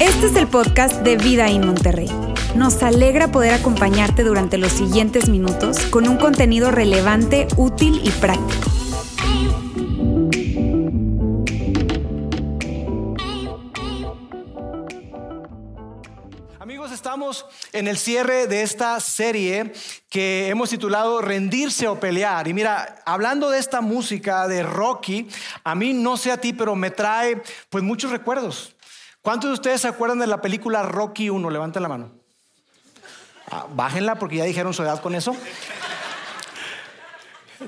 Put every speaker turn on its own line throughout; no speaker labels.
Este es el podcast de Vida en Monterrey. Nos alegra poder acompañarte durante los siguientes minutos con un contenido relevante, útil y práctico.
Amigos, estamos en el cierre de esta serie que hemos titulado Rendirse o Pelear. Y mira, hablando de esta música de Rocky, a mí no sé a ti, pero me trae pues muchos recuerdos. ¿Cuántos de ustedes se acuerdan de la película Rocky 1? Levanten la mano. Ah, bájenla porque ya dijeron su edad con eso.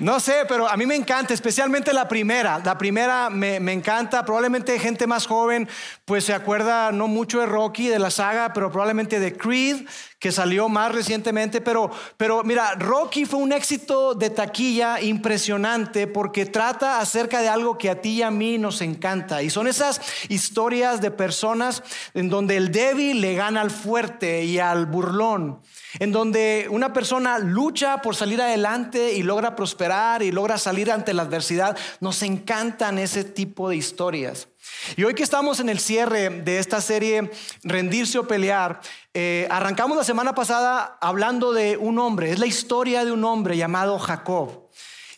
No sé, pero a mí me encanta, especialmente la primera. La primera me, me, encanta. Probablemente gente más joven, pues se acuerda no mucho de Rocky, de la saga, pero probablemente de Creed, que salió más recientemente. Pero, pero mira, Rocky fue un éxito de taquilla impresionante porque trata acerca de algo que a ti y a mí nos encanta. Y son esas historias de personas en donde el débil le gana al fuerte y al burlón en donde una persona lucha por salir adelante y logra prosperar y logra salir ante la adversidad. Nos encantan ese tipo de historias. Y hoy que estamos en el cierre de esta serie Rendirse o Pelear, eh, arrancamos la semana pasada hablando de un hombre, es la historia de un hombre llamado Jacob.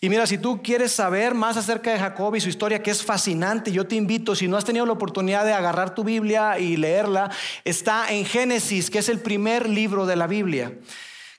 Y mira, si tú quieres saber más acerca de Jacob y su historia, que es fascinante, yo te invito, si no has tenido la oportunidad de agarrar tu Biblia y leerla, está en Génesis, que es el primer libro de la Biblia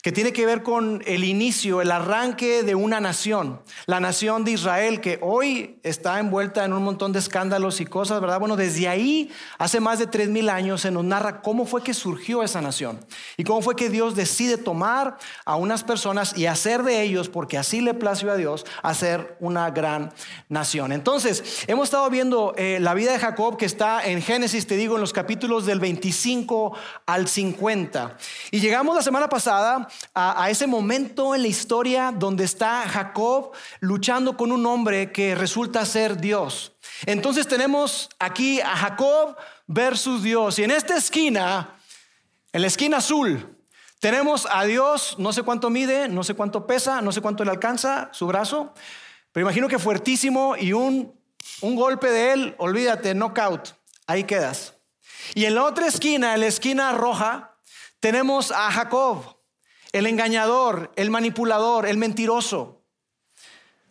que tiene que ver con el inicio, el arranque de una nación, la nación de Israel, que hoy está envuelta en un montón de escándalos y cosas, ¿verdad? Bueno, desde ahí, hace más de tres mil años, se nos narra cómo fue que surgió esa nación y cómo fue que Dios decide tomar a unas personas y hacer de ellos, porque así le plació a Dios, hacer una gran nación. Entonces, hemos estado viendo eh, la vida de Jacob que está en Génesis, te digo, en los capítulos del 25 al 50. Y llegamos la semana pasada a, ese momento en la historia donde está Jacob luchando con un hombre que resulta ser Dios. Entonces tenemos aquí a Jacob versus Dios. Y en esta esquina, en la esquina azul, tenemos a Dios, no sé cuánto mide, no sé cuánto pesa, no sé cuánto le alcanza su brazo, pero imagino que fuertísimo y un, un golpe de él, olvídate, knockout, ahí quedas. Y en la otra esquina, en la esquina roja, tenemos a Jacob, el engañador, el manipulador, el mentiroso.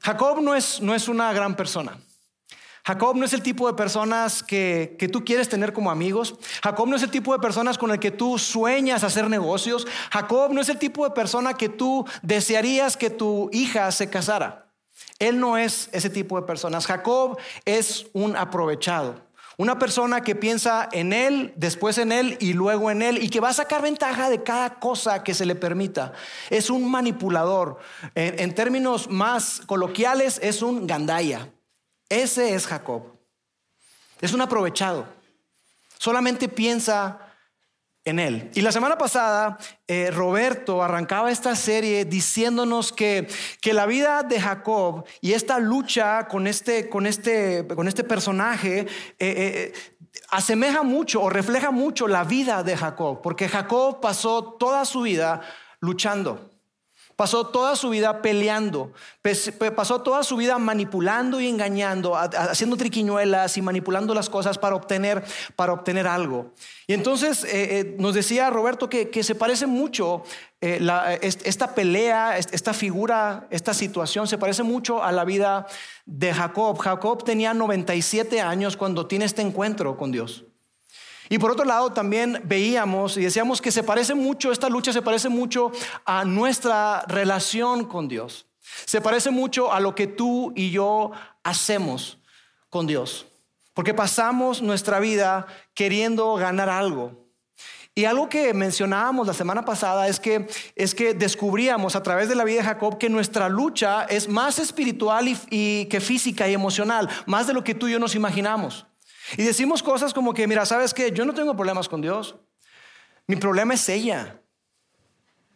Jacob no es, no es una gran persona. Jacob no es el tipo de personas que, que, tú quieres tener como amigos. Jacob no es el tipo de personas con el que tú sueñas hacer negocios. Jacob no es el tipo de persona que tú desearías que tu hija se casara. Él no es ese tipo de personas. Jacob es un aprovechado. Una persona que piensa en Él, después en Él y luego en Él y que va a sacar ventaja de cada cosa que se le permita. Es un manipulador. En, términos más coloquiales, es un gandaya. Ese es Jacob. Es un aprovechado. Solamente piensa en él. Y la semana pasada, eh, Roberto arrancaba esta serie diciéndonos que, que, la vida de Jacob y esta lucha con este, con este, con este personaje eh, eh, asemeja mucho o refleja mucho la vida de Jacob, porque Jacob pasó toda su vida luchando. Pasó toda su vida peleando, pasó toda su vida manipulando y engañando, haciendo triquiñuelas y manipulando las cosas para obtener, para obtener algo. Y entonces eh, eh, nos decía Roberto que, se parece mucho eh, esta pelea, esta figura, esta situación, se parece mucho a la vida de Jacob. Jacob tenía 97 años cuando tiene este encuentro con Dios. Y por otro lado también veíamos y decíamos que se parece mucho, esta lucha se parece mucho a nuestra relación con Dios. Se parece mucho a lo que tú y yo hacemos con Dios. Porque pasamos nuestra vida queriendo ganar algo. Y algo que mencionábamos la semana pasada es que, es que descubríamos a través de la vida de Jacob que nuestra lucha es más espiritual y que física y emocional, más de lo que tú y yo nos imaginamos. Y decimos cosas como que, mira, ¿sabes qué? Yo no tengo problemas con Dios. Mi problema es ella.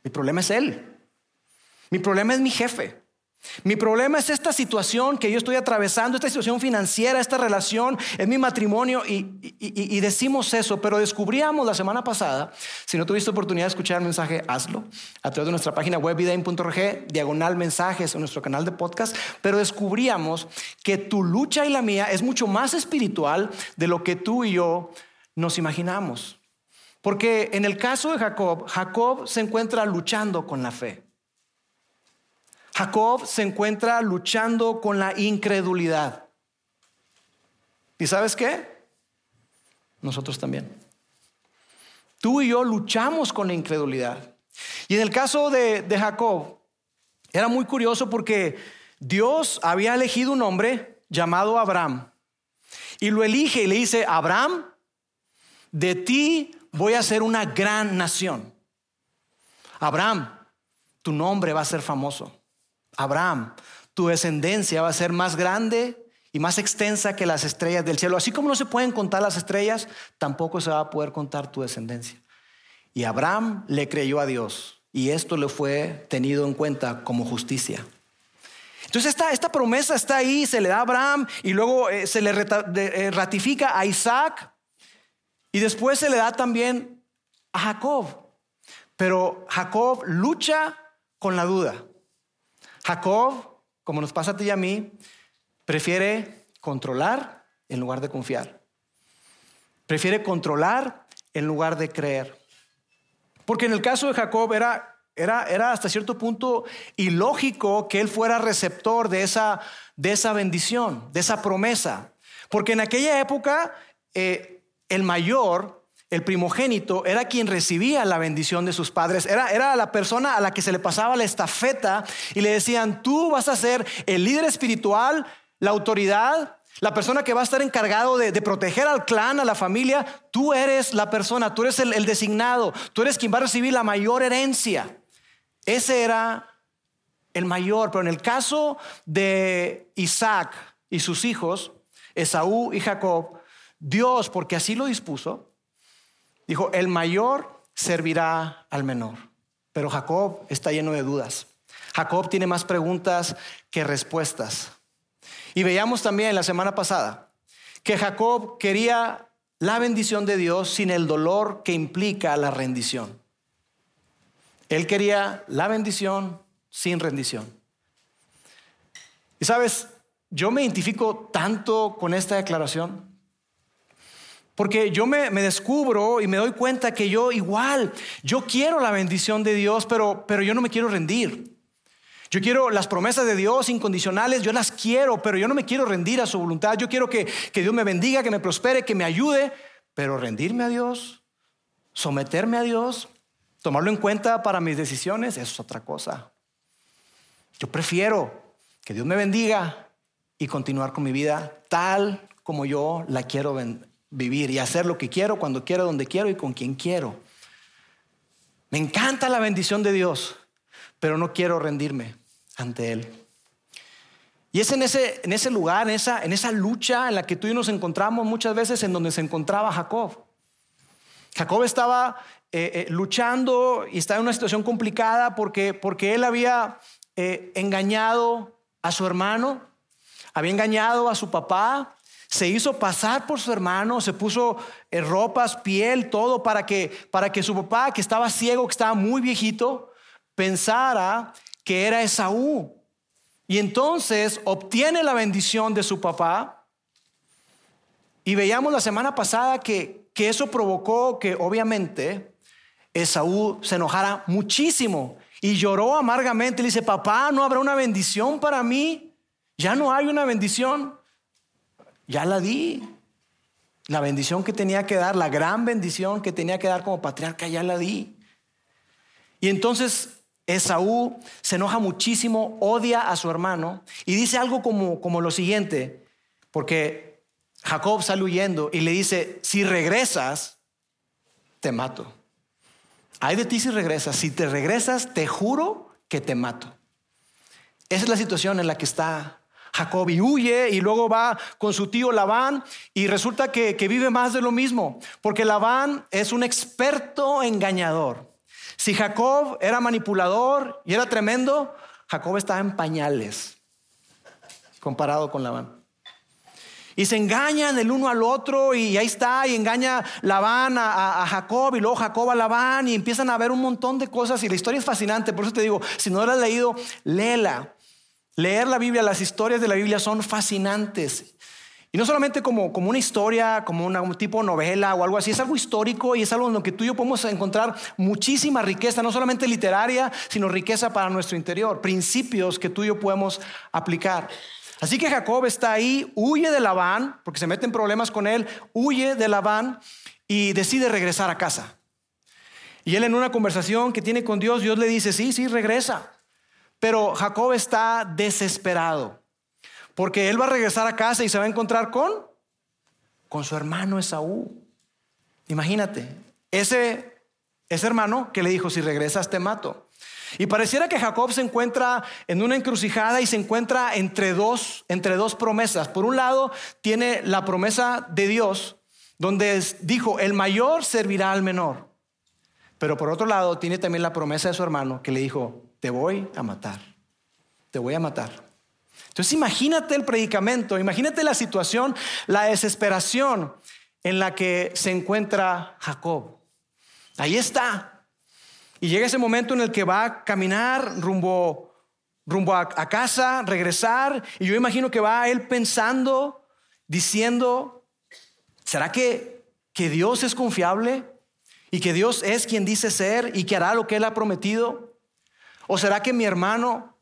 Mi problema es Él. Mi problema es mi jefe. Mi problema es esta situación que yo estoy atravesando, esta situación financiera, esta relación, es mi matrimonio y, decimos eso, pero descubríamos la semana pasada, si no tuviste oportunidad de escuchar el mensaje, hazlo a través de nuestra página web vidain.org, diagonal mensajes en nuestro canal de podcast, pero descubríamos que tu lucha y la mía es mucho más espiritual de lo que tú y yo nos imaginamos. Porque en el caso de Jacob, Jacob se encuentra luchando con la fe. Jacob se encuentra luchando con la incredulidad. ¿Y sabes qué? Nosotros también. Tú y yo luchamos con la incredulidad. Y en el caso de, Jacob, era muy curioso porque Dios había elegido un hombre llamado Abraham. Y lo elige y le dice, Abraham, de ti voy a ser una gran nación. Abraham, tu nombre va a ser famoso. Abraham, tu descendencia va a ser más grande y más extensa que las estrellas del cielo. Así como no se pueden contar las estrellas, tampoco se va a poder contar tu descendencia. Y Abraham le creyó a Dios y esto le fue tenido en cuenta como justicia. Entonces esta, esta promesa está ahí, se le da a Abraham y luego eh, se le eh, ratifica a Isaac y después se le da también a Jacob. Pero Jacob lucha con la duda. Jacob, como nos pasa a ti y a mí, prefiere controlar en lugar de confiar. Prefiere controlar en lugar de creer. Porque en el caso de Jacob era, era, era hasta cierto punto ilógico que él fuera receptor de esa, de esa bendición, de esa promesa. Porque en aquella época eh, el mayor el primogénito era quien recibía la bendición de sus padres, era, era la persona a la que se le pasaba la estafeta y le decían, tú vas a ser el líder espiritual, la autoridad, la persona que va a estar encargado de, proteger al clan, a la familia, tú eres la persona, tú eres el, el designado, tú eres quien va a recibir la mayor herencia. Ese era el mayor, pero en el caso de Isaac y sus hijos, Esaú y Jacob, Dios, porque así lo dispuso, Dijo, el mayor servirá al menor. Pero Jacob está lleno de dudas. Jacob tiene más preguntas que respuestas. Y veíamos también la semana pasada que Jacob quería la bendición de Dios sin el dolor que implica la rendición. Él quería la bendición sin rendición. Y sabes, yo me identifico tanto con esta declaración porque yo me, descubro y me doy cuenta que yo igual, yo quiero la bendición de Dios, pero, pero yo no me quiero rendir. Yo quiero las promesas de Dios incondicionales, yo las quiero, pero yo no me quiero rendir a su voluntad. Yo quiero que, que Dios me bendiga, que me prospere, que me ayude, pero rendirme a Dios, someterme a Dios, tomarlo en cuenta para mis decisiones, eso es otra cosa. Yo prefiero que Dios me bendiga y continuar con mi vida tal como yo la quiero vivir y hacer lo que quiero, cuando quiero, donde quiero y con quien quiero. Me encanta la bendición de Dios, pero no quiero rendirme ante Él. Y es en ese, en ese lugar, en esa, en esa lucha en la que tú y nos encontramos muchas veces en donde se encontraba Jacob. Jacob estaba eh, eh, luchando y estaba en una situación complicada porque, porque él había eh, engañado a su hermano, había engañado a su papá, se hizo pasar por su hermano, se puso eh, ropas, piel, todo para que, para que su papá, que estaba ciego, que estaba muy viejito, pensara que era Esaú. Y entonces obtiene la bendición de su papá. Y veíamos la semana pasada que, que eso provocó que obviamente Esaú se enojara muchísimo y lloró amargamente. Le dice, papá, ¿no habrá una bendición para mí? Ya no hay una bendición ya la di. La bendición que tenía que dar, la gran bendición que tenía que dar como patriarca, ya la di. Y entonces Esaú se enoja muchísimo, odia a su hermano y dice algo como, como lo siguiente, porque Jacob sale huyendo y le dice, si regresas, te mato. Hay de ti si regresas. Si te regresas, te juro que te mato. Esa es la situación en la que está Jacob y huye y luego va con su tío Labán y resulta que, vive más de lo mismo, porque Labán es un experto engañador. Si Jacob era manipulador y era tremendo, Jacob estaba en pañales comparado con Labán. Y se engañan el uno al otro y ahí está, y engaña Labán a, a, Jacob y luego Jacob a Labán y empiezan a ver un montón de cosas y la historia es fascinante, por eso te digo, si no la has leído, léela. Leer la Biblia, las historias de la Biblia son fascinantes. Y no solamente como, como una historia, como un tipo novela o algo así, es algo histórico y es algo en lo que tú y yo podemos encontrar muchísima riqueza, no solamente literaria, sino riqueza para nuestro interior, principios que tú y yo podemos aplicar. Así que Jacob está ahí, huye de Labán, porque se mete en problemas con él, huye de Labán y decide regresar a casa. Y él en una conversación que tiene con Dios, Dios le dice, sí, sí, regresa. Pero Jacob está desesperado. Porque él va a regresar a casa y se va a encontrar con, con su hermano Esaú. Imagínate, ese, ese hermano que le dijo, si regresas te mato. Y pareciera que Jacob se encuentra en una encrucijada y se encuentra entre dos, entre dos promesas. Por un lado, tiene la promesa de Dios, donde dijo, el mayor servirá al menor. Pero por otro lado, tiene también la promesa de su hermano que le dijo, te voy a matar, te voy a matar. Entonces imagínate el predicamento, imagínate la situación, la desesperación en la que se encuentra Jacob. Ahí está. Y llega ese momento en el que va a caminar rumbo, rumbo a, a casa, regresar, y yo imagino que va él pensando, diciendo, ¿será que, que Dios es confiable? ¿Y que Dios es quien dice ser y que hará lo que Él ha prometido? ¿O será que mi hermano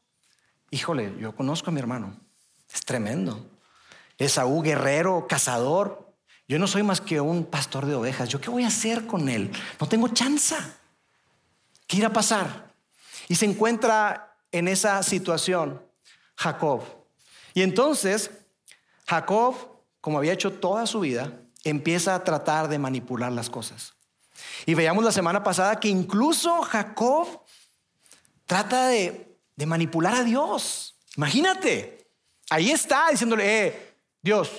Híjole, yo conozco a mi hermano. Es tremendo. Esaú, guerrero, cazador. Yo no soy más que un pastor de ovejas. ¿Yo qué voy a hacer con él? No tengo chance. ¿Qué irá a pasar? Y se encuentra en esa situación Jacob. Y entonces Jacob, como había hecho toda su vida, empieza a tratar de manipular las cosas. Y veíamos la semana pasada que incluso Jacob trata de de manipular a Dios. Imagínate, ahí está diciéndole, eh, Dios,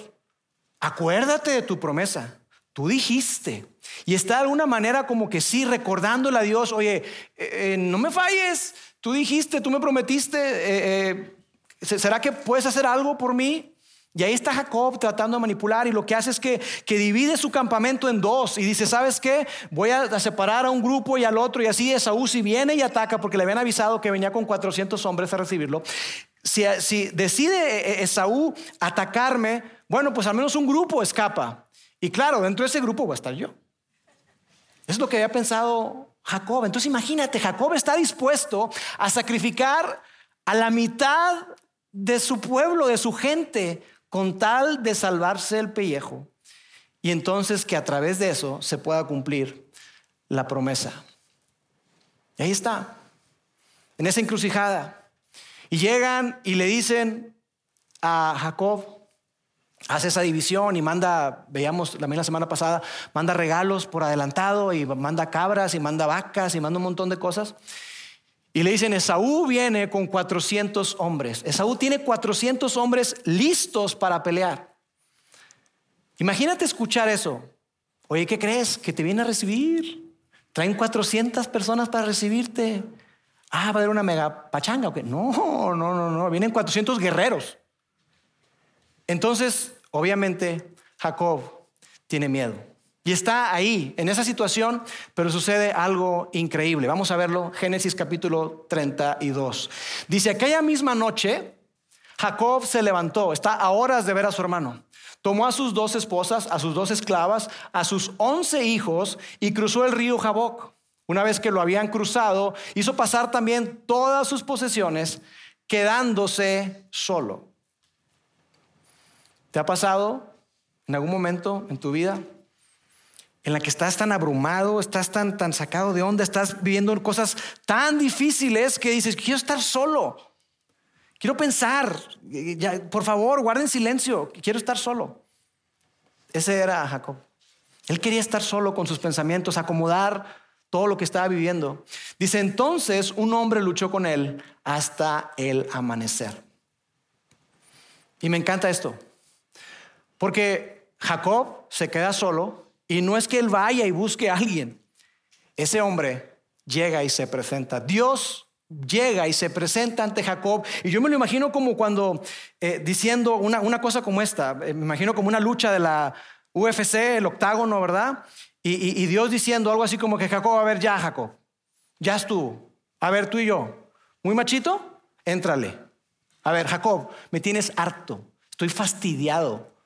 acuérdate de tu promesa. Tú dijiste. Y está de alguna manera como que sí, recordándole a Dios, oye, eh, eh, no me falles, tú dijiste, tú me prometiste, eh, ¿será que puedes hacer algo por mí? Y ahí está Jacob tratando de manipular y lo que hace es que, que, divide su campamento en dos y dice, ¿sabes qué? Voy a, separar a un grupo y al otro y así Esaú si viene y ataca porque le habían avisado que venía con 400 hombres a recibirlo. Si, decide Esaú atacarme, bueno, pues al menos un grupo escapa. Y claro, dentro de ese grupo voy a estar yo. Es lo que había pensado Jacob. Entonces imagínate, Jacob está dispuesto a sacrificar a la mitad de su pueblo, de su gente, con tal de salvarse el pellejo y entonces que a través de eso se pueda cumplir la promesa. Y ahí está, en esa encrucijada. Y llegan y le dicen a Jacob, hace esa división y manda, veíamos también la semana pasada, manda regalos por adelantado y manda cabras y manda vacas y manda un montón de cosas. Y le dicen, Esaú viene con 400 hombres. Esaú tiene 400 hombres listos para pelear. Imagínate escuchar eso. Oye, ¿qué crees? Que te viene a recibir. Traen 400 personas para recibirte. Ah, va a haber una mega pachanga. No, no, no, no. Vienen 400 guerreros. Entonces, obviamente, Jacob tiene miedo. Y está ahí, en esa situación, pero sucede algo increíble. Vamos a verlo, Génesis capítulo 32. Dice, aquella misma noche, Jacob se levantó, está a horas de ver a su hermano. Tomó a sus dos esposas, a sus dos esclavas, a sus once hijos y cruzó el río Jaboc. Una vez que lo habían cruzado, hizo pasar también todas sus posesiones, quedándose solo. ¿Te ha pasado en algún momento en tu vida en la que estás tan abrumado, estás tan, tan sacado de onda, estás viviendo cosas tan difíciles que dices, quiero estar solo, quiero pensar, por favor, guarden silencio, quiero estar solo. Ese era Jacob. Él quería estar solo con sus pensamientos, acomodar todo lo que estaba viviendo. Dice, entonces un hombre luchó con él hasta el amanecer. Y me encanta esto, porque Jacob se queda solo y no es que él vaya y busque a alguien. Ese hombre llega y se presenta. Dios llega y se presenta ante Jacob. Y yo me lo imagino como cuando, eh, diciendo una, una, cosa como esta, eh, me imagino como una lucha de la UFC, el octágono, ¿verdad? Y, y, Dios diciendo algo así como que Jacob, a ver, ya Jacob, ya estuvo. A ver, tú y yo, muy machito, éntrale. A ver, Jacob, me tienes harto, estoy fastidiado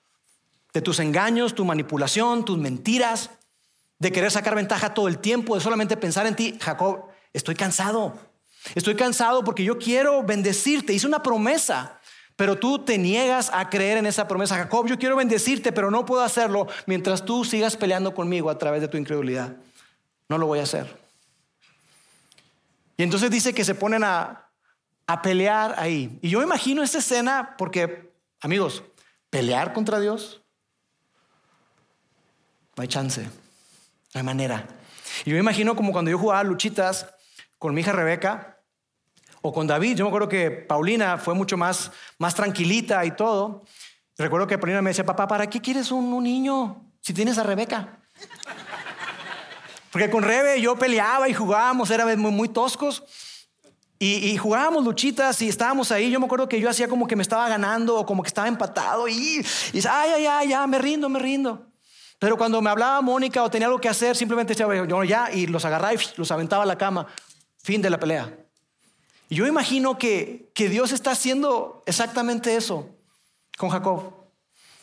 de tus engaños, tu manipulación, tus mentiras, de querer sacar ventaja todo el tiempo, de solamente pensar en ti. Jacob, estoy cansado. Estoy cansado porque yo quiero bendecirte. Hice una promesa, pero tú te niegas a creer en esa promesa. Jacob, yo quiero bendecirte, pero no puedo hacerlo mientras tú sigas peleando conmigo a través de tu incredulidad. No lo voy a hacer. Y entonces dice que se ponen a, a pelear ahí. Y yo imagino esta escena porque, amigos, pelear contra Dios, no hay chance, no hay manera. Y yo me imagino como cuando yo jugaba luchitas con mi hija Rebeca o con David. Yo me acuerdo que Paulina fue mucho más, más tranquilita y todo. Recuerdo que Paulina me decía, papá, ¿para qué quieres un, niño si tienes a Rebeca? Porque con Rebe yo peleaba y jugábamos, éramos muy, muy toscos. Y, jugábamos luchitas y estábamos ahí. Yo me acuerdo que yo hacía como que me estaba ganando o como que estaba empatado y, y ay, ay, ay, ya, me rindo, me rindo. Pero cuando me hablaba Mónica o tenía algo que hacer, simplemente decía, yo ya, y los agarraba y los aventaba a la cama. Fin de la pelea. Y yo imagino que, que Dios está haciendo exactamente eso con Jacob.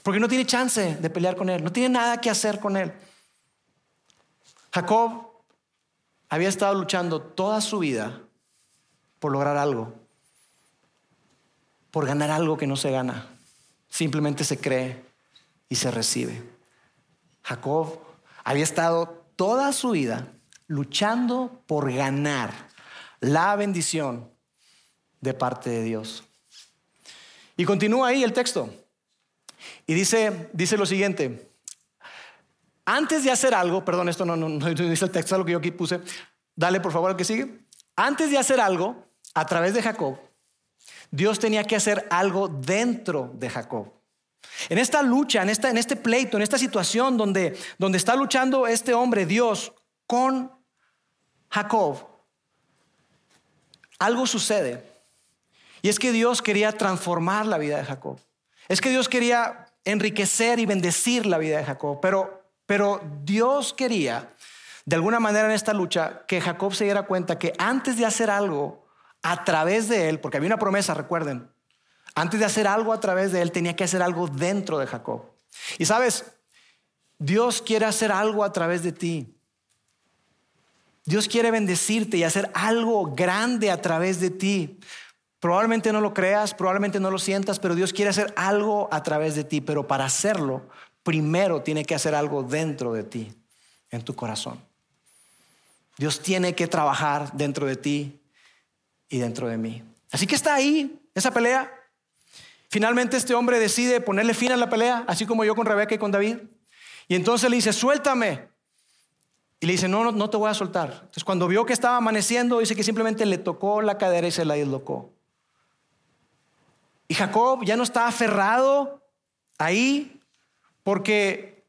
Porque no tiene chance de pelear con él, no tiene nada que hacer con él. Jacob había estado luchando toda su vida por lograr algo, por ganar algo que no se gana. Simplemente se cree y se recibe. Jacob había estado toda su vida luchando por ganar la bendición de parte de Dios. Y continúa ahí el texto. Y dice, dice lo siguiente. Antes de hacer algo, perdón, esto no, no, dice el texto, es lo que yo aquí puse. Dale por favor al que sigue. Antes de hacer algo, a través de Jacob, Dios tenía que hacer algo dentro de Jacob. En esta lucha, en, esta, en este pleito, en esta situación donde, donde está luchando este hombre, Dios, con Jacob, algo sucede. Y es que Dios quería transformar la vida de Jacob. Es que Dios quería enriquecer y bendecir la vida de Jacob. Pero, pero Dios quería, de alguna manera en esta lucha, que Jacob se diera cuenta que antes de hacer algo a través de él, porque había una promesa, recuerden, antes de hacer algo a través de él, tenía que hacer algo dentro de Jacob. Y sabes, Dios quiere hacer algo a través de ti. Dios quiere bendecirte y hacer algo grande a través de ti. Probablemente no lo creas, probablemente no lo sientas, pero Dios quiere hacer algo a través de ti. Pero para hacerlo, primero tiene que hacer algo dentro de ti, en tu corazón. Dios tiene que trabajar dentro de ti y dentro de mí. Así que está ahí, esa pelea. Finalmente este hombre decide ponerle fin a la pelea, así como yo con Rebeca y con David. Y entonces le dice, suéltame. Y le dice, no, no, no te voy a soltar. Entonces cuando vio que estaba amaneciendo, dice que simplemente le tocó la cadera y se la dislocó. Y Jacob ya no está aferrado ahí porque,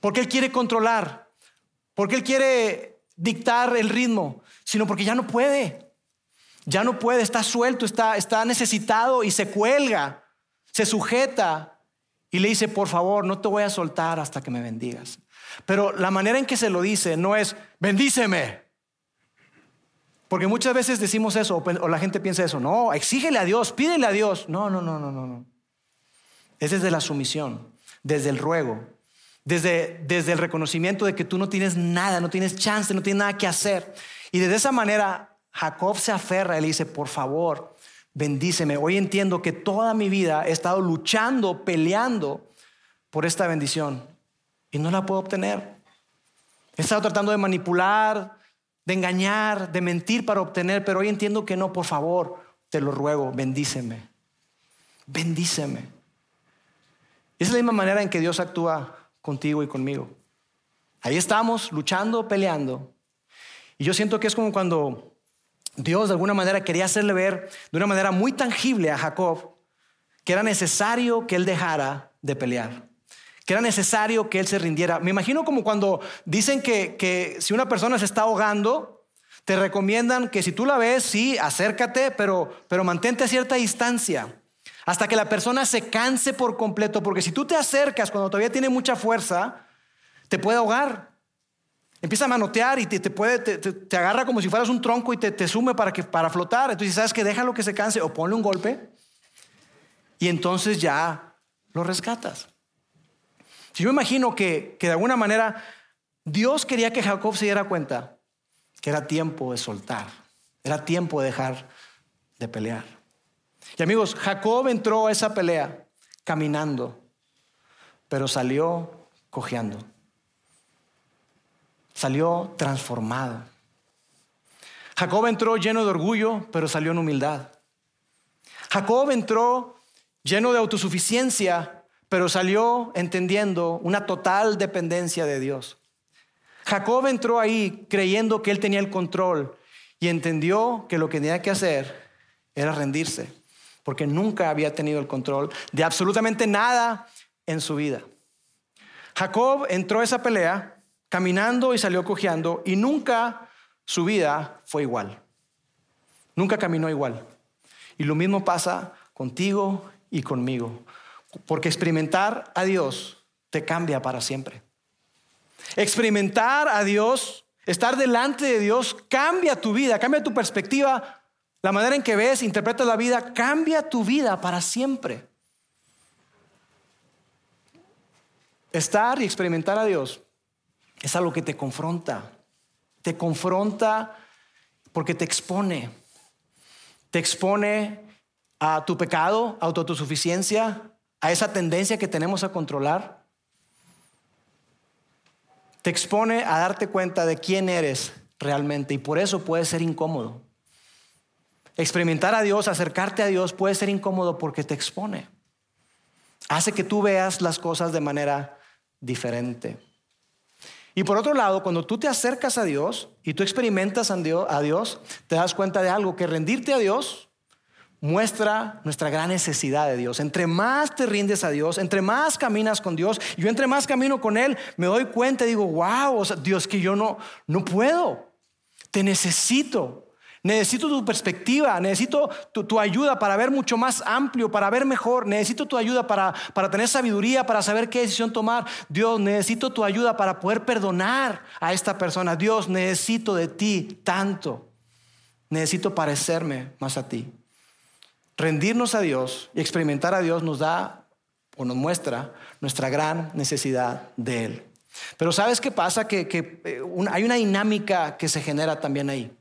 porque él quiere controlar, porque él quiere dictar el ritmo, sino porque ya no puede. Ya no puede, está suelto, está, está necesitado y se cuelga, se sujeta y le dice, por favor, no te voy a soltar hasta que me bendigas. Pero la manera en que se lo dice no es, bendíceme. Porque muchas veces decimos eso, o la gente piensa eso, no, exígele a Dios, pídele a Dios. No, no, no, no, no. Es desde la sumisión, desde el ruego, desde, desde el reconocimiento de que tú no tienes nada, no tienes chance, no tienes nada que hacer. Y desde esa manera Jacob se aferra y le dice, por favor, bendíceme. Hoy entiendo que toda mi vida he estado luchando, peleando por esta bendición y no la puedo obtener. He estado tratando de manipular, de engañar, de mentir para obtener, pero hoy entiendo que no, por favor, te lo ruego, bendíceme. Bendíceme. Es la misma manera en que Dios actúa contigo y conmigo. Ahí estamos luchando, peleando. Y yo siento que es como cuando Dios de alguna manera quería hacerle ver de una manera muy tangible a Jacob que era necesario que él dejara de pelear, que era necesario que él se rindiera. Me imagino como cuando dicen que, que si una persona se está ahogando, te recomiendan que si tú la ves, sí, acércate, pero, pero mantente a cierta distancia hasta que la persona se canse por completo, porque si tú te acercas cuando todavía tiene mucha fuerza, te puede ahogar. Empieza a manotear y te, puede, te, agarra como si fueras un tronco y te, sume para, que, para flotar. Entonces, ¿sabes que Déjalo que se canse o ponle un golpe y entonces ya lo rescatas. Si yo imagino que, que de alguna manera Dios quería que Jacob se diera cuenta que era tiempo de soltar, era tiempo de dejar de pelear. Y amigos, Jacob entró a esa pelea caminando, pero salió cojeando. Salió transformado. Jacob entró lleno de orgullo, pero salió en humildad. Jacob entró lleno de autosuficiencia, pero salió entendiendo una total dependencia de Dios. Jacob entró ahí creyendo que él tenía el control y entendió que lo que tenía que hacer era rendirse, porque nunca había tenido el control de absolutamente nada en su vida. Jacob entró a esa pelea caminando y salió cojeando y nunca su vida fue igual. Nunca caminó igual. Y lo mismo pasa contigo y conmigo, porque experimentar a Dios te cambia para siempre. Experimentar a Dios, estar delante de Dios, cambia tu vida, cambia tu perspectiva, la manera en que ves, interpretas la vida, cambia tu vida para siempre. Estar y experimentar a Dios es algo que te confronta. Te confronta porque te expone. Te expone a tu pecado, a tu autosuficiencia, a esa tendencia que tenemos a controlar te expone a darte cuenta de quién eres realmente y por eso puede ser incómodo. Experimentar a Dios, acercarte a Dios puede ser incómodo porque te expone. Hace que tú veas las cosas de manera diferente. Y por otro lado, cuando tú te acercas a Dios y tú experimentas a Dios, te das cuenta de algo, que rendirte a Dios muestra nuestra gran necesidad de Dios. Entre más te rindes a Dios, entre más caminas con Dios, yo entre más camino con Él, me doy cuenta y digo, wow, Dios, que yo no, no puedo, te necesito. Necesito tu perspectiva, necesito tu, ayuda para ver mucho más amplio, para ver mejor, necesito tu ayuda para, para tener sabiduría, para saber qué decisión tomar. Dios, necesito tu ayuda para poder perdonar a esta persona. Dios, necesito de ti tanto. Necesito parecerme más a ti rendirnos a Dios y experimentar a Dios nos da o nos muestra nuestra gran necesidad de Él. Pero ¿sabes qué pasa? Que, eh, hay una dinámica que se genera también ahí.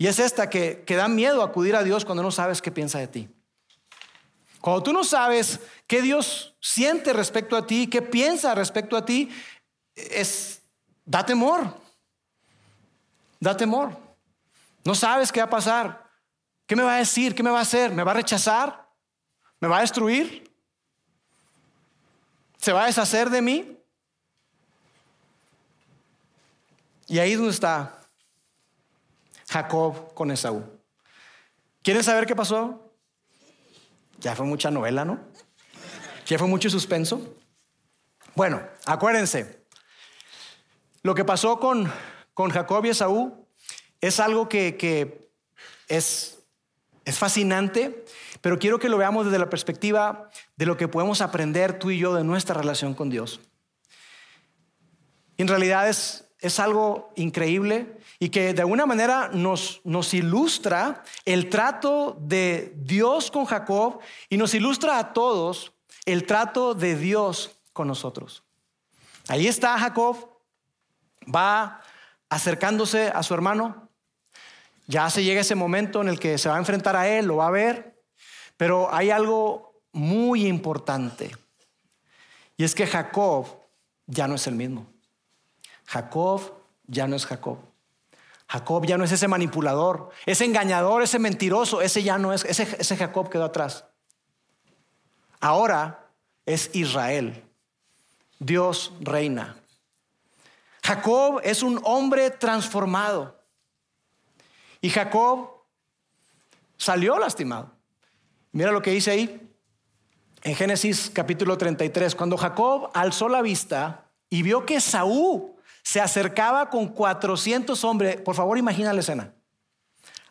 Y es esta, que, que da miedo acudir a Dios cuando no sabes qué piensa de ti. Cuando tú no sabes qué Dios siente respecto a ti, qué piensa respecto a ti, es, da temor. Da temor. No sabes qué va a pasar. ¿Qué me va a decir? ¿Qué me va a hacer? ¿Me va a rechazar? ¿Me va a destruir? ¿Se va a deshacer de mí? Y ahí es donde está Jacob con Esaú. ¿Quieren saber qué pasó? Ya fue mucha novela, ¿no? Ya fue mucho suspenso. Bueno, acuérdense, lo que pasó con, con Jacob y Esaú es algo que, que es es fascinante, pero quiero que lo veamos desde la perspectiva de lo que podemos aprender tú y yo de nuestra relación con Dios. en realidad es, es algo increíble y que de alguna manera nos, ilustra el trato de Dios con Jacob y nos ilustra a todos el trato de Dios con nosotros. Ahí está Jacob, va acercándose a su hermano, ya se llega ese momento en el que se va a enfrentar a él, lo va a ver, pero hay algo muy importante. Y es que Jacob ya no es el mismo. Jacob ya no es Jacob. Jacob ya no es ese manipulador, ese engañador, ese mentiroso, ese ya no es, ese, Jacob quedó atrás. Ahora es Israel. Dios reina. Jacob es un hombre transformado. Y Jacob salió lastimado. Mira lo que dice ahí en Génesis capítulo 33. Cuando Jacob alzó la vista y vio que Saúl se acercaba con 400 hombres. Por favor, imagina la escena.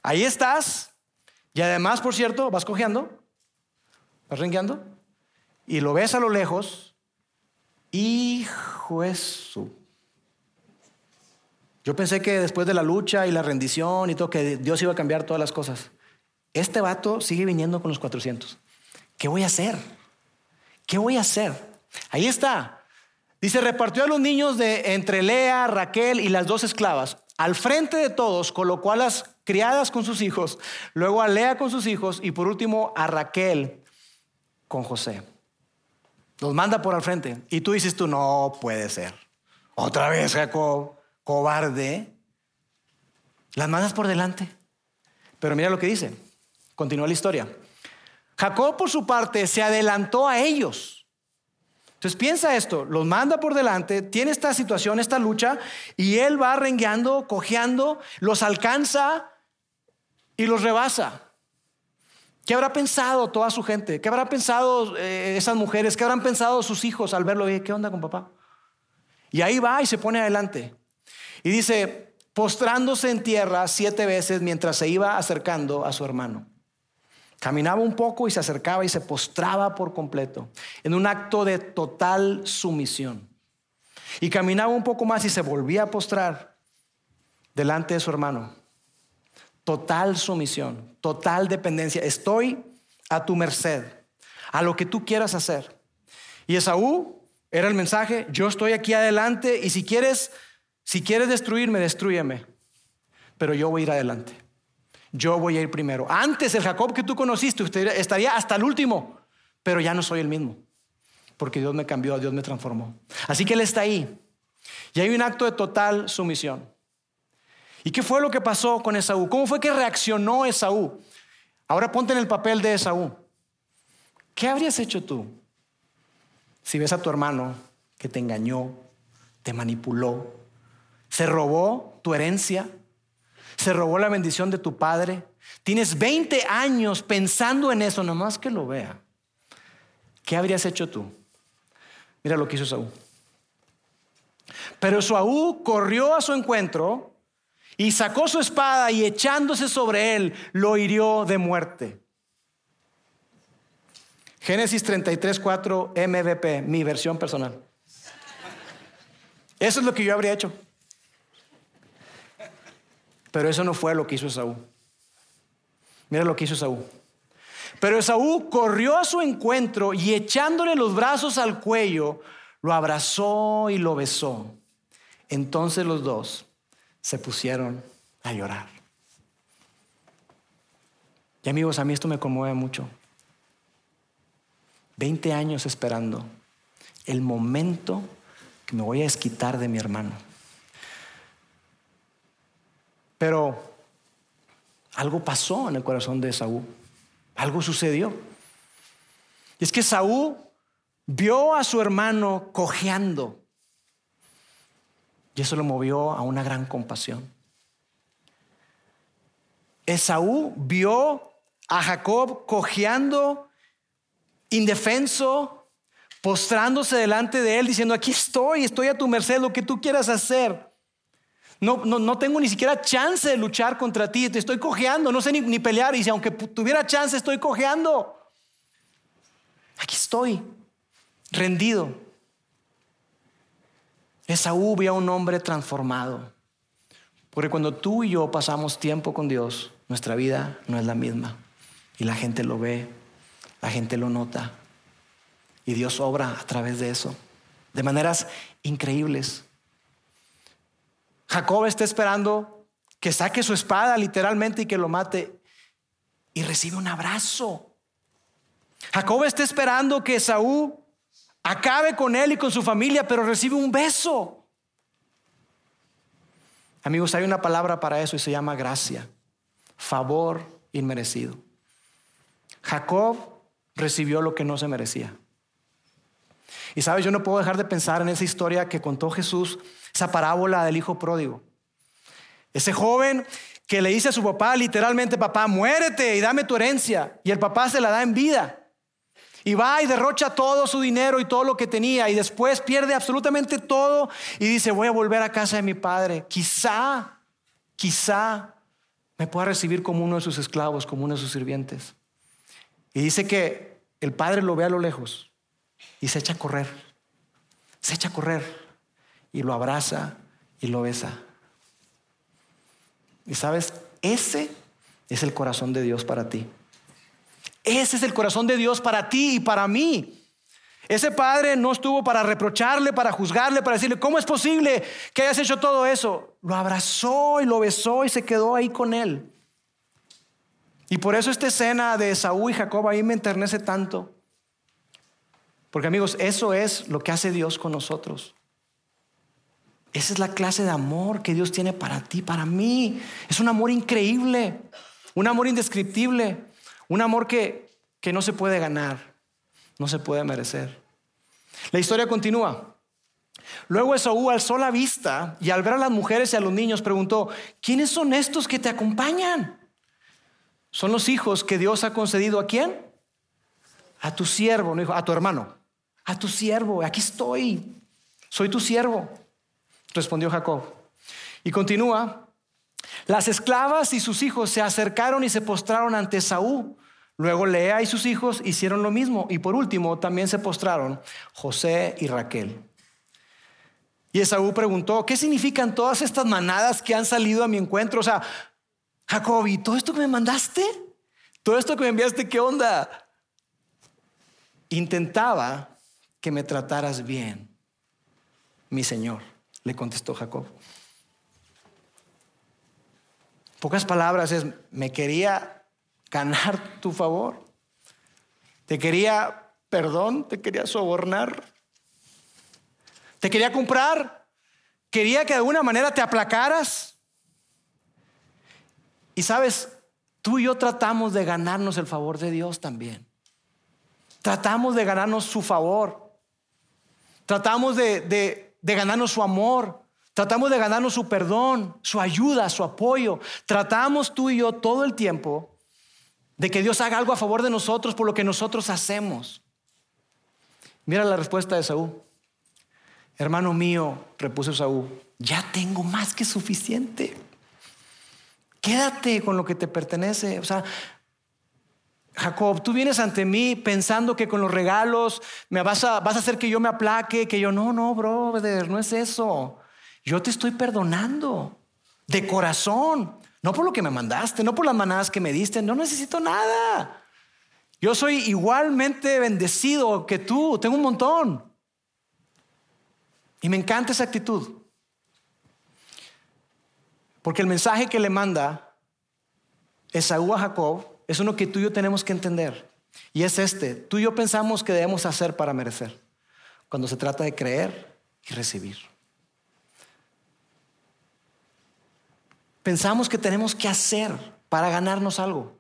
Ahí estás, y además, por cierto, vas cojeando, vas rengueando, y lo ves a lo lejos, hijo eso. Yo pensé que después de la lucha y la rendición y todo, que Dios iba a cambiar todas las cosas. Este vato sigue viniendo con los 400. ¿Qué voy a hacer? ¿Qué voy a hacer? Ahí está. Dice, repartió a los niños de entre Lea, Raquel y las dos esclavas. Al frente de todos colocó a las criadas con sus hijos, luego a Lea con sus hijos y por último a Raquel con José. Los manda por al frente. Y tú dices tú, no puede ser. Otra vez, Jacob, cobarde. Las mandas por delante. Pero mira lo que dice. Continúa la historia. Jacob por su parte se adelantó a ellos. Entonces piensa esto, los manda por delante, tiene esta situación, esta lucha, y él va rengueando, cojeando, los alcanza y los rebasa. ¿Qué habrá pensado toda su gente? ¿Qué habrá pensado eh, esas mujeres? ¿Qué habrán pensado sus hijos al verlo? ¿Qué onda con papá? Y ahí va y se pone adelante. Y dice, postrándose en tierra siete veces mientras se iba acercando a su hermano. Caminaba un poco y se acercaba y se postraba por completo, en un acto de total sumisión. Y caminaba un poco más y se volvía a postrar delante de su hermano. Total sumisión, total dependencia. Estoy a tu merced, a lo que tú quieras hacer. Y Esaú era el mensaje, yo estoy aquí adelante y si quieres, si quieres destruirme, destruyeme, pero yo voy a ir adelante. Yo voy a ir primero. Antes el Jacob que tú conociste, usted estaría hasta el último, pero ya no soy el mismo, porque Dios me cambió, Dios me transformó. Así que Él está ahí. Y hay un acto de total sumisión. ¿Y qué fue lo que pasó con Esaú? ¿Cómo fue que reaccionó Esaú? Ahora ponte en el papel de Esaú. ¿Qué habrías hecho tú si ves a tu hermano que te engañó, te manipuló, se robó tu herencia, se robó la bendición de tu padre. Tienes 20 años pensando en eso, nomás que lo vea. ¿Qué habrías hecho tú? Mira lo que hizo Saúl. Pero Saúl corrió a su encuentro y sacó su espada y echándose sobre él, lo hirió de muerte. Génesis 33, 4 MVP, mi versión personal. Eso es lo que yo habría hecho. Pero eso no fue lo que hizo Esaú. Mira lo que hizo Esaú. Pero Esaú corrió a su encuentro y echándole los brazos al cuello, lo abrazó y lo besó. Entonces los dos se pusieron a llorar. Y amigos, a mí esto me conmueve mucho. Veinte años esperando el momento que me voy a desquitar de mi hermano. Pero algo pasó en el corazón de Saúl. Algo sucedió. Y es que Saúl vio a su hermano cojeando. Y eso lo movió a una gran compasión. Esaú vio a Jacob cojeando, indefenso, postrándose delante de él, diciendo, aquí estoy, estoy a tu merced, lo que tú quieras hacer. No, no, tengo ni siquiera chance de luchar contra ti. Te estoy cojeando. No sé ni, ni pelear. Y si aunque tuviera chance, estoy cojeando. Aquí estoy, rendido. Esaú vio a un hombre transformado. Porque cuando tú y yo pasamos tiempo con Dios, nuestra vida no es la misma. Y la gente lo ve, la gente lo nota. Y Dios obra a través de eso, de maneras increíbles. Jacob está esperando que saque su espada literalmente y que lo mate y recibe un abrazo. Jacob está esperando que Saúl acabe con él y con su familia, pero recibe un beso. Amigos, hay una palabra para eso y se llama gracia, favor inmerecido. Jacob recibió lo que no se merecía. Y sabes, yo no puedo dejar de pensar en esa historia que contó Jesús esa parábola del hijo pródigo. Ese joven que le dice a su papá literalmente, papá, muérete y dame tu herencia. Y el papá se la da en vida. Y va y derrocha todo su dinero y todo lo que tenía y después pierde absolutamente todo y dice, voy a volver a casa de mi padre. Quizá, quizá me pueda recibir como uno de sus esclavos, como uno de sus sirvientes. Y dice que el padre lo ve a lo lejos y se echa a correr. Se echa a correr y lo abraza y lo besa. Y sabes, ese es el corazón de Dios para ti. Ese es el corazón de Dios para ti y para mí. Ese padre no estuvo para reprocharle, para juzgarle, para decirle, ¿cómo es posible que hayas hecho todo eso? Lo abrazó y lo besó y se quedó ahí con él. Y por eso esta escena de Saúl y Jacob ahí me enternece tanto. Porque amigos, eso es lo que hace Dios con nosotros. Esa es la clase de amor que Dios tiene para ti, para mí. Es un amor increíble, un amor indescriptible, un amor que, que no se puede ganar, no se puede merecer. La historia continúa. Luego Esaú alzó la vista y al ver a las mujeres y a los niños preguntó, ¿quiénes son estos que te acompañan? Son los hijos que Dios ha concedido a quién? A tu siervo, no a tu hermano, a tu siervo, aquí estoy, soy tu siervo respondió Jacob. Y continúa, las esclavas y sus hijos se acercaron y se postraron ante Saúl. Luego Lea y sus hijos hicieron lo mismo. Y por último también se postraron José y Raquel. Y Esaú preguntó, ¿qué significan todas estas manadas que han salido a mi encuentro? O sea, Jacob, ¿y todo esto que me mandaste? ¿Todo esto que me enviaste, qué onda? Intentaba que me trataras bien, mi Señor le contestó Jacob. Pocas palabras es, me quería ganar tu favor. Te quería perdón, te quería sobornar. Te quería comprar. Quería que de alguna manera te aplacaras. Y sabes, tú y yo tratamos de ganarnos el favor de Dios también. Tratamos de ganarnos su favor. Tratamos de, de de ganarnos su amor, tratamos de ganarnos su perdón, su ayuda, su apoyo. Tratamos tú y yo todo el tiempo de que Dios haga algo a favor de nosotros por lo que nosotros hacemos. Mira la respuesta de Saúl. Hermano mío, repuso Saúl, ya tengo más que suficiente. Quédate con lo que te pertenece. O sea, Jacob, tú vienes ante mí pensando que con los regalos me vas a, vas a hacer que yo me aplaque, que yo no, no, brother, no es eso. Yo te estoy perdonando de corazón, no por lo que me mandaste, no por las manadas que me diste, no necesito nada. Yo soy igualmente bendecido que tú, tengo un montón. Y me encanta esa actitud. Porque el mensaje que le manda Esaú a Jacob es uno que tú y yo tenemos que entender. Y es este, tú y yo pensamos que debemos hacer para merecer, cuando se trata de creer y recibir. Pensamos que tenemos que hacer para ganarnos algo,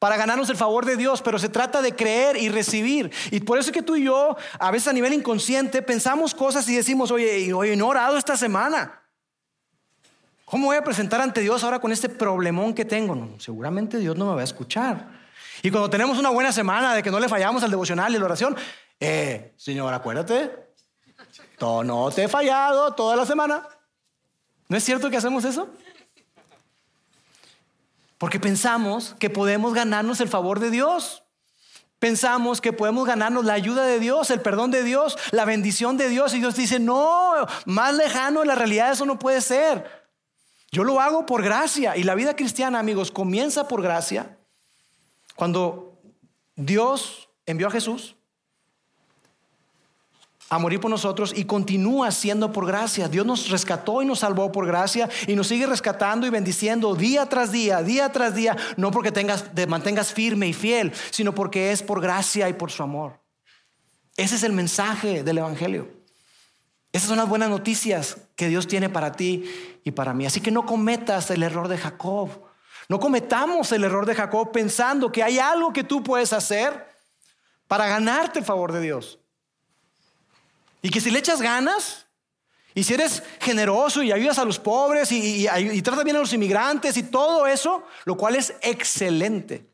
para ganarnos el favor de Dios, pero se trata de creer y recibir. Y por eso es que tú y yo, a veces a nivel inconsciente, pensamos cosas y decimos, oye, oye, no he orado esta semana. ¿Cómo voy a presentar ante Dios ahora con este problemón que tengo? seguramente Dios no me va a escuchar. Y cuando tenemos una buena semana de que no le fallamos al devocional y la oración, eh, Señor, acuérdate, no te he fallado toda la semana. ¿No es cierto que hacemos eso? Porque pensamos que podemos ganarnos el favor de Dios. Pensamos que podemos ganarnos la ayuda de Dios, el perdón de Dios, la bendición de Dios. Y Dios dice, no, más lejano de la realidad eso no puede ser. Yo lo hago por gracia y la vida cristiana, amigos, comienza por gracia. Cuando Dios envió a Jesús a morir por nosotros y continúa siendo por gracia. Dios nos rescató y nos salvó por gracia y nos sigue rescatando y bendiciendo día tras día, día tras día, no porque tengas, te mantengas firme y fiel, sino porque es por gracia y por su amor. Ese es el mensaje del Evangelio. Esas son las buenas noticias que Dios tiene para ti y para mí. Así que no cometas el error de Jacob. No cometamos el error de Jacob pensando que hay algo que tú puedes hacer para ganarte el favor de Dios. Y que si le echas ganas, y si eres generoso y ayudas a los pobres y, y, tratas bien a los inmigrantes y todo eso, lo cual es excelente.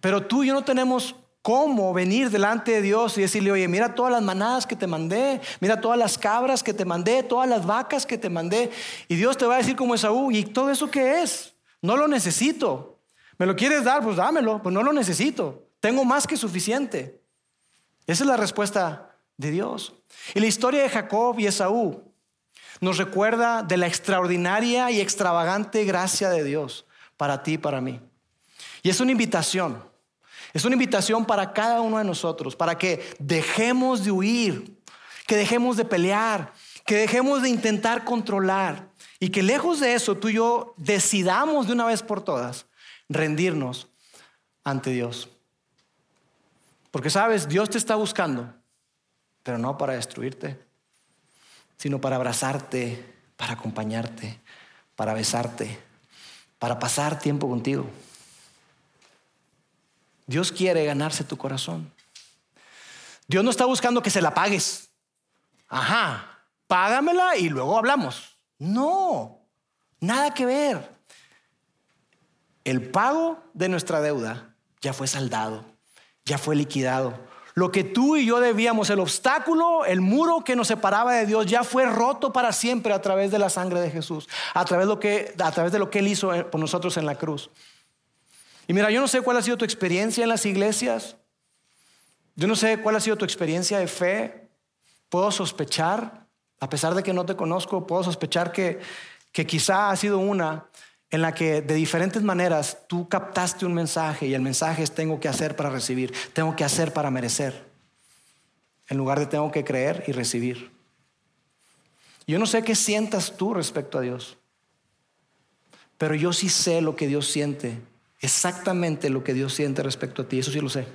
Pero tú y yo no tenemos cómo venir delante de Dios y decirle, oye, mira todas las manadas que te mandé, mira todas las cabras que te mandé, todas las vacas que te mandé. Y Dios te va a decir como Esaú, ¿y todo eso qué es? No lo necesito. ¿Me lo quieres dar? Pues dámelo, pues no lo necesito. Tengo más que suficiente. Esa es la respuesta de Dios. Y la historia de Jacob y Esaú nos recuerda de la extraordinaria y extravagante gracia de Dios para ti y para mí. Y es una invitación, es una invitación para cada uno de nosotros, para que dejemos de huir, que dejemos de pelear, que dejemos de intentar controlar y que lejos de eso tú y yo decidamos de una vez por todas rendirnos ante Dios. Porque sabes, Dios te está buscando, pero no para destruirte, sino para abrazarte, para acompañarte, para besarte, para pasar tiempo contigo. Dios quiere ganarse tu corazón. Dios no está buscando que se la pagues. Ajá, págamela y luego hablamos. No, nada que ver. El pago de nuestra deuda ya fue saldado ya fue liquidado. Lo que tú y yo debíamos, el obstáculo, el muro que nos separaba de Dios, ya fue roto para siempre a través de la sangre de Jesús, a través de lo que, a través de lo que Él hizo por nosotros en la cruz. Y mira, yo no sé cuál ha sido tu experiencia en las iglesias, yo no sé cuál ha sido tu experiencia de fe, puedo sospechar, a pesar de que no te conozco, puedo sospechar que, que quizá ha sido una en la que de diferentes maneras tú captaste un mensaje y el mensaje es tengo que hacer para recibir, tengo que hacer para merecer, en lugar de tengo que creer y recibir. Yo no sé qué sientas tú respecto a Dios, pero yo sí sé lo que Dios siente, exactamente lo que Dios siente respecto a ti, eso sí lo sé,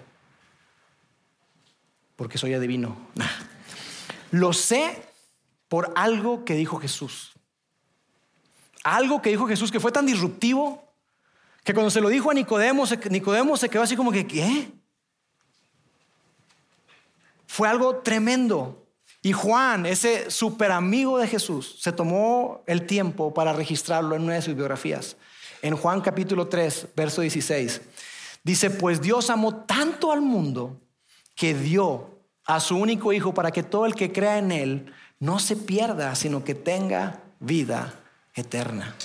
porque soy adivino. Lo sé por algo que dijo Jesús. Algo que dijo Jesús que fue tan disruptivo que cuando se lo dijo a Nicodemo, Nicodemo se quedó así como que, ¿qué? Fue algo tremendo. Y Juan, ese super amigo de Jesús, se tomó el tiempo para registrarlo en una de sus biografías. En Juan capítulo 3, verso 16, dice, pues Dios amó tanto al mundo que dio a su único hijo para que todo el que crea en él no se pierda, sino que tenga vida eterna.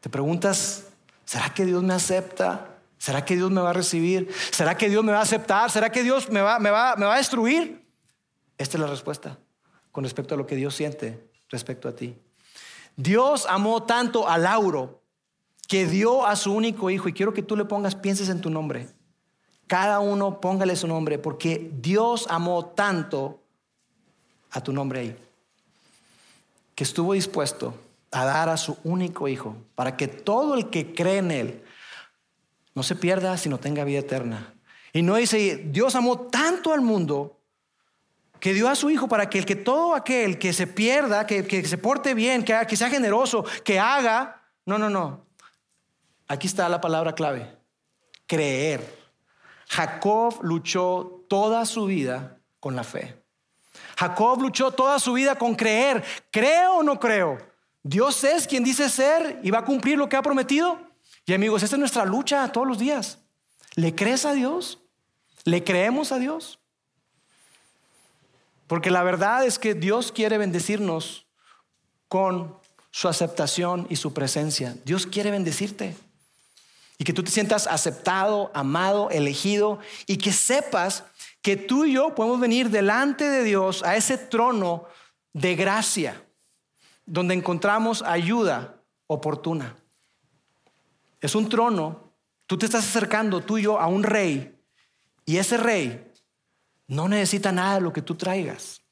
Te preguntas, ¿será que Dios me acepta? ¿Será que Dios me va a recibir? ¿Será que Dios me va a aceptar? ¿Será que Dios me va, me va, me va a destruir? Esta es la respuesta con respecto a lo que Dios siente respecto a ti. Dios amó tanto a Lauro que dio a su único hijo, y quiero que tú le pongas, pienses en tu nombre. Cada uno póngale su nombre, porque Dios amó tanto a tu nombre ahí que estuvo dispuesto a dar a su único hijo para que todo el que cree en él no se pierda, sino tenga vida eterna. Y no dice, Dios amó tanto al mundo que dio a su hijo para que el que todo aquel que se pierda, que, se porte bien, que, que sea generoso, que haga, no, no, no. Aquí está la palabra clave, creer. Jacob luchó toda su vida con la fe. Jacob luchó toda su vida con creer. ¿Creo o no creo? Dios es quien dice ser y va a cumplir lo que ha prometido. Y amigos, esta es nuestra lucha todos los días. ¿Le crees a Dios? ¿Le creemos a Dios? Porque la verdad es que Dios quiere bendecirnos con su aceptación y su presencia. Dios quiere bendecirte. Y que tú te sientas aceptado, amado, elegido y que sepas que tú y yo podemos venir delante de Dios a ese trono de gracia, donde encontramos ayuda oportuna. Es un trono, tú te estás acercando tú y yo a un rey, y ese rey no necesita nada de lo que tú traigas,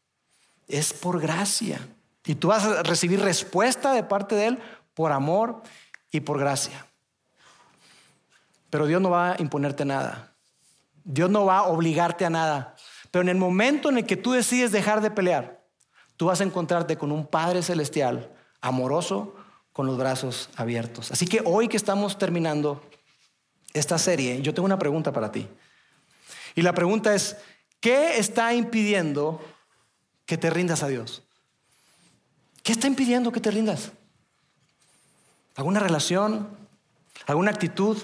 es por gracia. Y tú vas a recibir respuesta de parte de Él por amor y por gracia. Pero Dios no va a imponerte nada. Dios no va a obligarte a nada. Pero en el momento en el que tú decides dejar de pelear, tú vas a encontrarte con un Padre Celestial, amoroso, con los brazos abiertos. Así que hoy que estamos terminando esta serie, yo tengo una pregunta para ti. Y la pregunta es, ¿qué está impidiendo que te rindas a Dios? ¿Qué está impidiendo que te rindas? ¿Alguna relación? ¿Alguna actitud?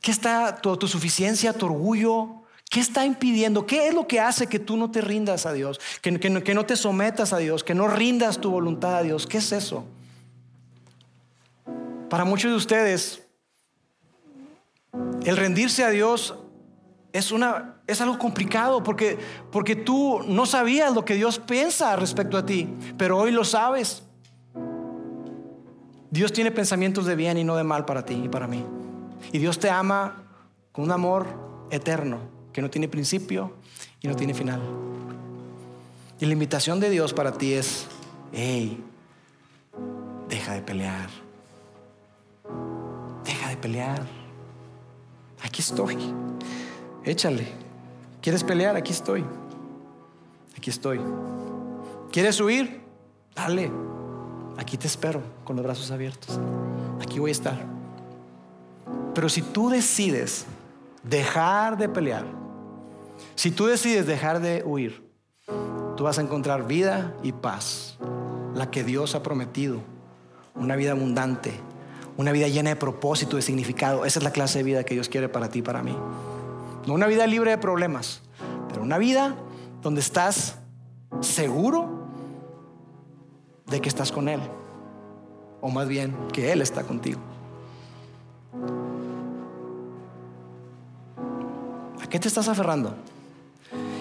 ¿Qué está tu autosuficiencia, tu orgullo? ¿Qué está impidiendo? ¿Qué es lo que hace que tú no te rindas a Dios? Que, que no te sometas a Dios, que no rindas tu voluntad a Dios. ¿Qué es eso? Para muchos de ustedes, el rendirse a Dios es, una, es algo complicado porque, porque tú no sabías lo que Dios piensa respecto a ti, pero hoy lo sabes. Dios tiene pensamientos de bien y no de mal para ti y para mí. Y Dios te ama con un amor eterno que no tiene principio y no tiene final. Y la invitación de Dios para ti es, hey, deja de pelear. Deja de pelear. Aquí estoy. Échale. ¿Quieres pelear? Aquí estoy. Aquí estoy. ¿Quieres huir? Dale. Aquí te espero con los brazos abiertos. Aquí voy a estar. Pero si tú decides dejar de pelear, si tú decides dejar de huir, tú vas a encontrar vida y paz, la que Dios ha prometido, una vida abundante, una vida llena de propósito, de significado. Esa es la clase de vida que Dios quiere para ti y para mí. No una vida libre de problemas, pero una vida donde estás seguro de que estás con Él. O más bien, que Él está contigo. ¿A qué te estás aferrando?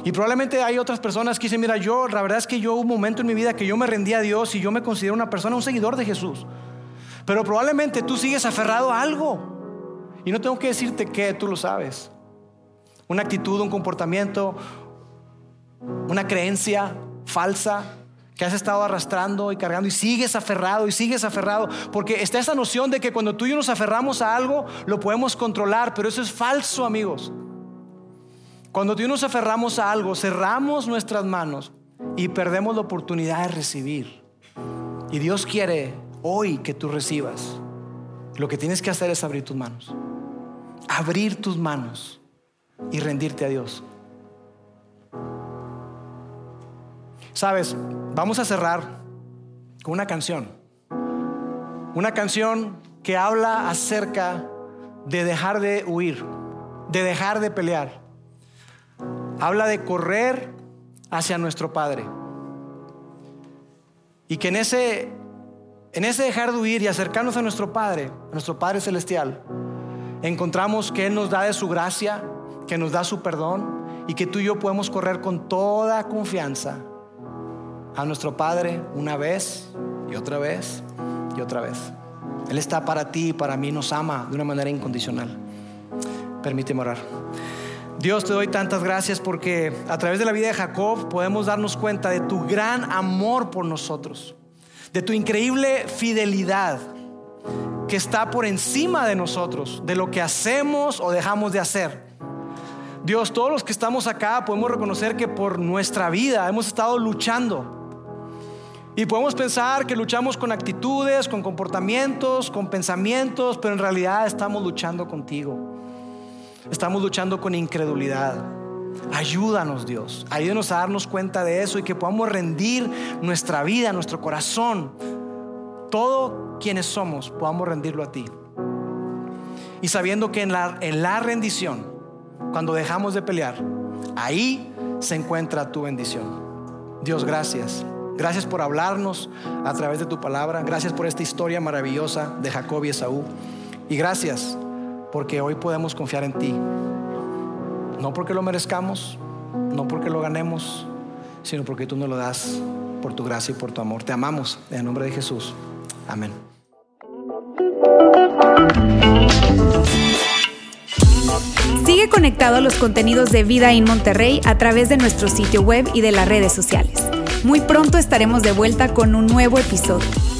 Y probablemente hay otras personas que dicen, mira, yo, la verdad es que yo hubo un momento en mi vida que yo me rendí a Dios y yo me considero una persona, un seguidor de Jesús. Pero probablemente tú sigues aferrado a algo. Y no tengo que decirte que tú lo sabes una actitud, un comportamiento, una creencia falsa que has estado arrastrando y cargando y sigues aferrado y sigues aferrado, porque está esa noción de que cuando tú y yo nos aferramos a algo, lo podemos controlar, pero eso es falso, amigos. Cuando tú y yo nos aferramos a algo, cerramos nuestras manos y perdemos la oportunidad de recibir. Y Dios quiere hoy que tú recibas. Lo que tienes que hacer es abrir tus manos. Abrir tus manos y rendirte a Dios. Sabes, vamos a cerrar con una canción. Una canción que habla acerca de dejar de huir, de dejar de pelear. Habla de correr hacia nuestro Padre. Y que en ese, en ese dejar de huir y acercarnos a nuestro Padre, a nuestro Padre Celestial, encontramos que Él nos da de su gracia, que nos da su perdón y que tú y yo podemos correr con toda confianza a nuestro Padre una vez y otra vez y otra vez. Él está para ti y para mí, nos ama de una manera incondicional. Permíteme orar. Dios, te doy tantas gracias porque a través de la vida de Jacob podemos darnos cuenta de tu gran amor por nosotros, de tu increíble fidelidad que está por encima de nosotros, de lo que hacemos o dejamos de hacer. Dios, todos los que estamos acá podemos reconocer que por nuestra vida hemos estado luchando. Y podemos pensar que luchamos con actitudes, con comportamientos, con pensamientos, pero en realidad estamos luchando contigo. Estamos luchando con incredulidad. Ayúdanos Dios, ayúdanos a darnos cuenta de eso y que podamos rendir nuestra vida, nuestro corazón, todo quienes somos, podamos rendirlo a ti. Y sabiendo que en la, en la rendición cuando dejamos de pelear, ahí se encuentra tu bendición. Dios, gracias. Gracias por hablarnos a través de tu palabra. Gracias por esta historia maravillosa de Jacob y Esaú. Y gracias porque hoy podemos confiar en ti. No porque lo merezcamos, no porque lo ganemos, sino porque tú nos lo das por tu gracia y por tu amor. Te amamos en el nombre de Jesús. Amén.
Sigue conectado a los contenidos de Vida en Monterrey a través de nuestro sitio web y de las redes sociales. Muy pronto estaremos de vuelta con un nuevo episodio.